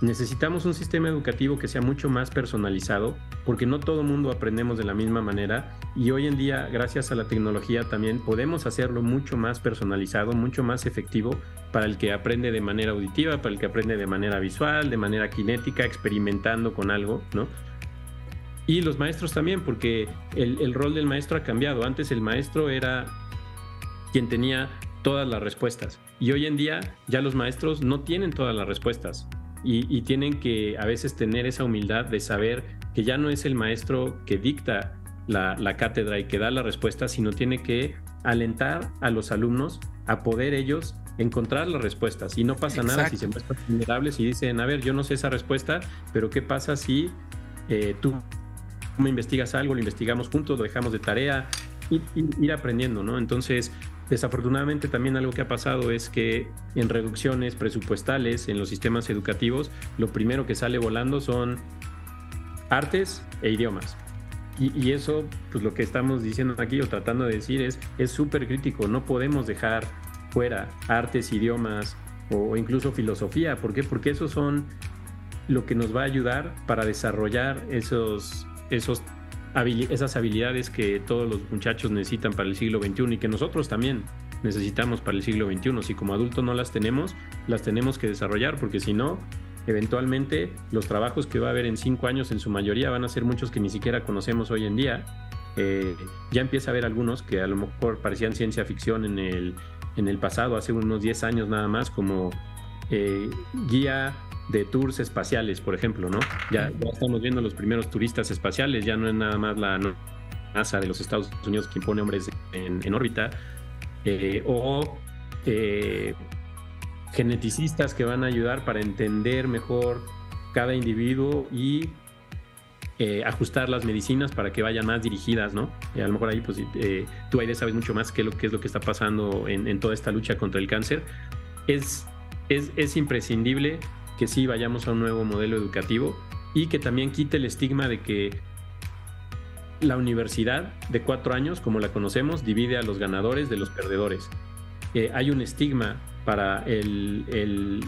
Necesitamos un sistema educativo que sea mucho más personalizado, porque no todo mundo aprendemos de la misma manera y hoy en día, gracias a la tecnología, también podemos hacerlo mucho más personalizado, mucho más efectivo para el que aprende de manera auditiva, para el que aprende de manera visual, de manera cinética, experimentando con algo, ¿no? Y los maestros también, porque el, el rol del maestro ha cambiado. Antes el maestro era quien tenía todas las respuestas. Y hoy en día ya los maestros no tienen todas las respuestas y, tienen que a veces tener esa humildad de saber que ya no es el maestro que dicta la, cátedra y que da la respuesta, sino tiene que alentar a los alumnos a poder ellos encontrar las respuestas. Y no pasa nada si se muestran vulnerables y dicen, a ver, yo no sé esa respuesta, pero ¿qué pasa si eh, tú me investigas algo, lo investigamos juntos, lo dejamos de tarea, y ir aprendiendo, ¿no? Entonces, Desafortunadamente también algo que ha pasado es que en reducciones presupuestales en los sistemas educativos, lo primero que sale volando son artes e idiomas. Y, eso, pues lo que estamos diciendo aquí o tratando de decir es es súper crítico. No podemos dejar fuera artes, idiomas o, incluso filosofía. ¿Por qué? Porque esos son lo que nos va a ayudar para desarrollar esos, esos esas habilidades que todos los muchachos necesitan para el siglo XXI y que nosotros también necesitamos para el siglo XXI. Si como adultos no las tenemos, las tenemos que desarrollar porque si no, eventualmente los trabajos que va a haber en cinco años en su mayoría van a ser muchos que ni siquiera conocemos hoy en día. Eh, ya empieza a haber algunos que a lo mejor parecían ciencia ficción en el, en el pasado, hace unos 10 años nada más, como eh, guía de tours espaciales, por ejemplo, ¿no? Ya, estamos viendo los primeros turistas espaciales, ya no es nada más la NASA de los Estados Unidos que impone hombres en, órbita, eh, o eh, geneticistas que van a ayudar para entender mejor cada individuo y eh, ajustar las medicinas para que vayan más dirigidas, ¿no? a lo mejor ahí, pues, tú, Aide, sabes mucho más qué es lo, que es lo que está pasando en, en toda esta lucha contra el cáncer. Es, es, es imprescindible que sí vayamos a un nuevo modelo educativo y que también quite el estigma de que la universidad de cuatro años, como la conocemos, divide a los ganadores de los perdedores. Eh, hay un estigma para el,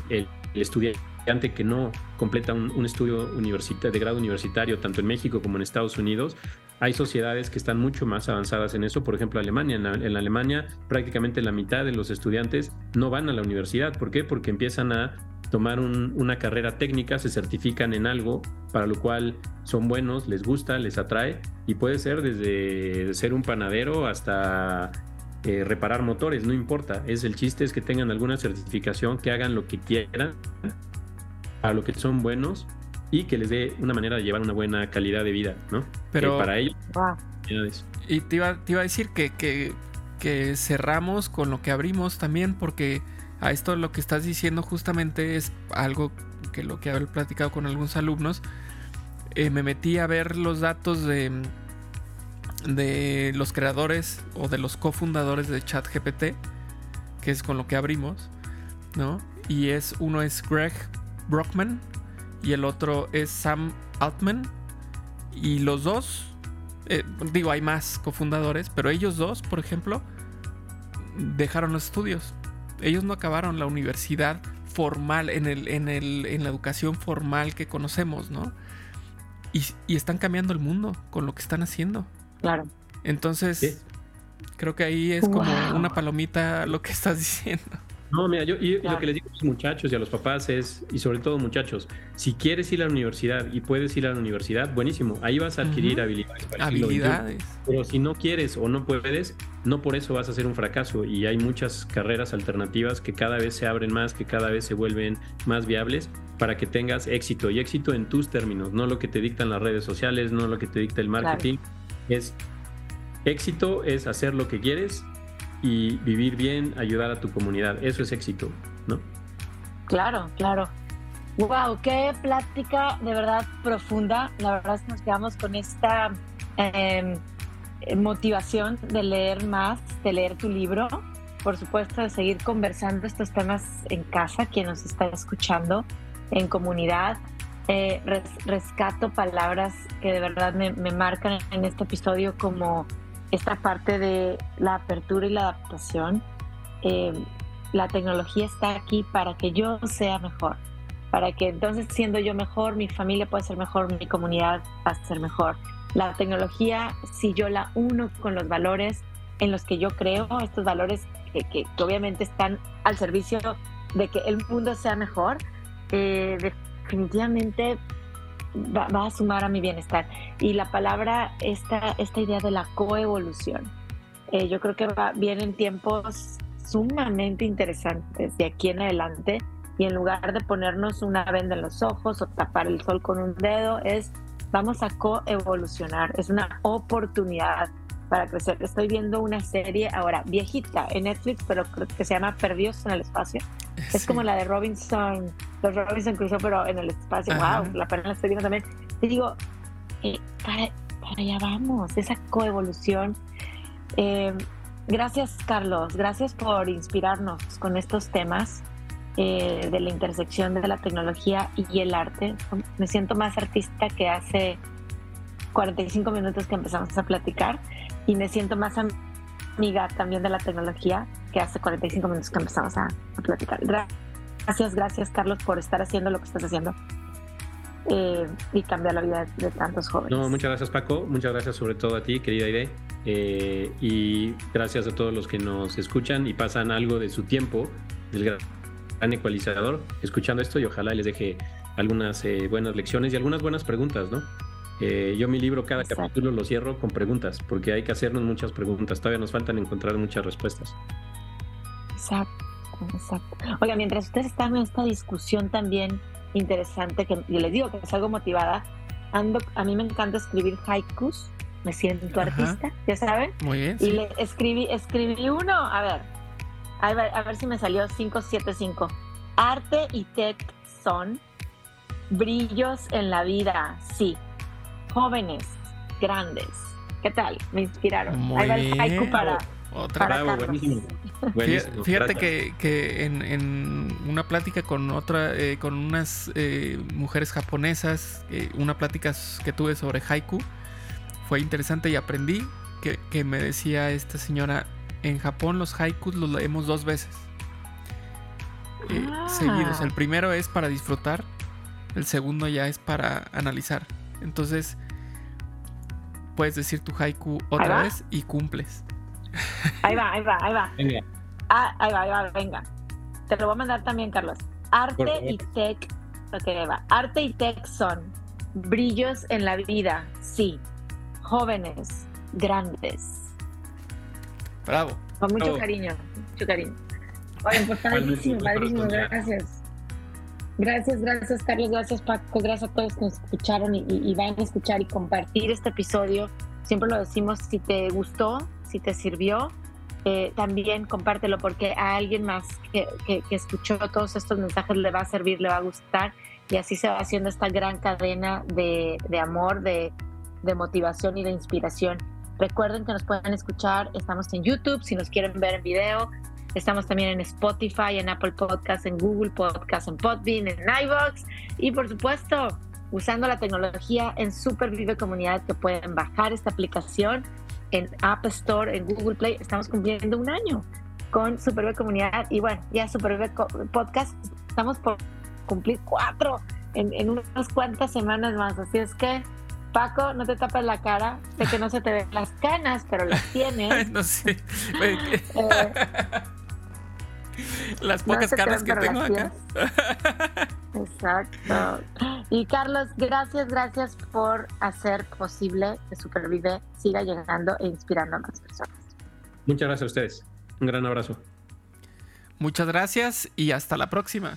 estudiante que no completa un, un estudio de grado universitario, tanto en México como en Estados Unidos. Hay sociedades que están mucho más avanzadas en eso, por ejemplo Alemania. En, en Alemania prácticamente la mitad de los estudiantes no van a la universidad. ¿Por qué? Porque empiezan a tomar una carrera técnica, se certifican en algo para lo cual son buenos, les gusta, les atrae y puede ser desde ser un panadero hasta eh, reparar motores, no importa. Es el chiste es que tengan alguna certificación, que hagan lo que quieran, a lo que son buenos y que les dé una manera de llevar una buena calidad de vida, ¿no? Pero para ellos. Y te iba, te iba a decir que, que, que cerramos con lo que abrimos también porque a esto lo que estás diciendo justamente es algo que lo que he platicado con algunos alumnos. Eh, me metí a ver los datos de, de los creadores o de los cofundadores de ChatGPT, que es con lo que abrimos, ¿no? Y es uno es Greg Brockman y el otro es Sam Altman. Y los dos, eh, digo, hay más cofundadores, pero ellos dos, por ejemplo, dejaron los estudios ellos no acabaron la universidad formal, en, el, en, el, en la educación formal que conocemos, ¿no? Y, están cambiando el mundo con lo que están haciendo. Claro. Entonces, creo que ahí es como una palomita lo que estás diciendo. No, mira, yo y lo que les digo a los muchachos y a los papás es, y sobre todo muchachos, si quieres ir a la universidad y puedes ir a la universidad, buenísimo, ahí vas a adquirir habilidades. habilidades. Pero si no quieres o no puedes, no por eso vas a ser un fracaso. Y hay muchas carreras alternativas que cada vez se abren más, que cada vez se vuelven más viables para que tengas éxito y éxito en tus términos, no lo que te dictan las redes sociales, no lo que te dicta el marketing. Es éxito es hacer lo que quieres y vivir bien, ayudar a tu comunidad. Eso es éxito, ¿no? Claro, claro. Wow, qué plática de verdad profunda. La verdad es que nos quedamos con esta em, motivación de leer más, de leer tu libro. Por supuesto, de seguir conversando estos temas en casa, quien nos está escuchando, en comunidad. eh, rescato palabras que de verdad me, marcan en este episodio como esta parte de la apertura y la adaptación. Eh, la tecnología está aquí para que yo sea mejor, para que entonces siendo yo mejor, mi familia pueda ser mejor, mi comunidad va a ser mejor. La tecnología, si yo la uno con los valores en los que yo creo, estos valores que, que, obviamente están al servicio de que el mundo sea mejor, eh, definitivamente va, a sumar a mi bienestar. Y la palabra, esta, esta idea de la coevolución, eh, yo creo que vienen tiempos sumamente interesantes de aquí en adelante y en lugar de ponernos una venda en los ojos o tapar el sol con un dedo, es vamos a coevolucionar, es una oportunidad para crecer. Estoy viendo una serie ahora viejita en Netflix, pero creo que se llama Perdidos en el Espacio. Es como la de Robinson, los Robinson Crusoe, pero en el espacio. Wow, la pena la estoy viendo también. Te digo, eh, para, allá vamos, esa coevolución. Eh, gracias, Carlos. Gracias por inspirarnos con estos temas. Eh, de la intersección de la tecnología y el arte. Me siento más artista que hace 45 minutos que empezamos a platicar y me siento más amiga también de la tecnología que hace 45 minutos que empezamos a, platicar. Gracias, gracias Carlos por estar haciendo lo que estás haciendo. Eh, y cambiar la vida de, tantos jóvenes. No, muchas gracias Paco, muchas gracias sobre todo a ti, querida Ide, eh, y gracias a todos los que nos escuchan y pasan algo de su tiempo, del gran ecualizador, escuchando esto y ojalá les deje algunas eh, buenas lecciones y algunas buenas preguntas, ¿no? Eh, yo mi libro cada capítulo lo cierro con preguntas, porque hay que hacernos muchas preguntas. Todavía nos faltan encontrar muchas respuestas. Exacto, exacto. Oiga, mientras ustedes están en esta discusión también interesante, que yo les digo que es algo motivada, ando, a mí me encanta escribir haikus, me siento artista, ya saben. Muy bien. Y le escribí, escribí uno, a ver, a ver, a ver si me salió 575. Arte y tech son brillos en la vida, sí jóvenes, grandes. ¿Qué tal? Me inspiraron. Muy Ahí va el haiku para, otra. Fíjate que, en, una plática con otra, eh, con unas eh, mujeres japonesas, eh, una plática que tuve sobre haiku, fue interesante y aprendí que, que, me decía esta señora, en Japón los haikus los leemos dos veces. Ah. Seguidos. El primero es para disfrutar, el segundo ya es para analizar. Entonces, puedes decir tu haiku otra vez y cumples. Ahí va, ahí va, ahí va. Venga. Ah, ahí va, ahí va, venga. Te lo voy a mandar también, Carlos. Arte y tech. Ok, ahí va. Arte y tech son brillos en la vida, sí. Jóvenes, grandes. Bravo. Con mucho cariño, mucho cariño. Oye, pues padrísimo, padrísimo, gracias. Gracias, gracias Carlos, gracias Paco, gracias a todos que nos escucharon y, van a escuchar y compartir este episodio. Siempre lo decimos, si te gustó, si te sirvió, eh, también compártelo porque a alguien más que, escuchó todos estos mensajes le va a servir, le va a gustar y así se va haciendo esta gran cadena de, amor, de, de motivación y de inspiración. Recuerden que nos pueden escuchar, estamos en YouTube, si nos quieren ver en video, Estamos también en Spotify, en Apple Podcasts, en Google Podcasts, en Podbean, en iVoox y por supuesto usando la tecnología en Supervive Comunidad que pueden bajar esta aplicación en App Store, en Google Play. Estamos cumpliendo un año con Supervive Comunidad y bueno, ya Supervive Podcast estamos por cumplir cuatro en, en unas cuantas semanas más. Así es que Paco, no te tapes la cara. Sé que no se te ven las canas, pero las tienes. no sé. Eh, las pocas caras que tengo acá. Exacto. Y Carlos, gracias, gracias por hacer posible que Supervive siga llegando e inspirando a más personas. Muchas gracias a ustedes. Un gran abrazo. Muchas gracias y hasta la próxima.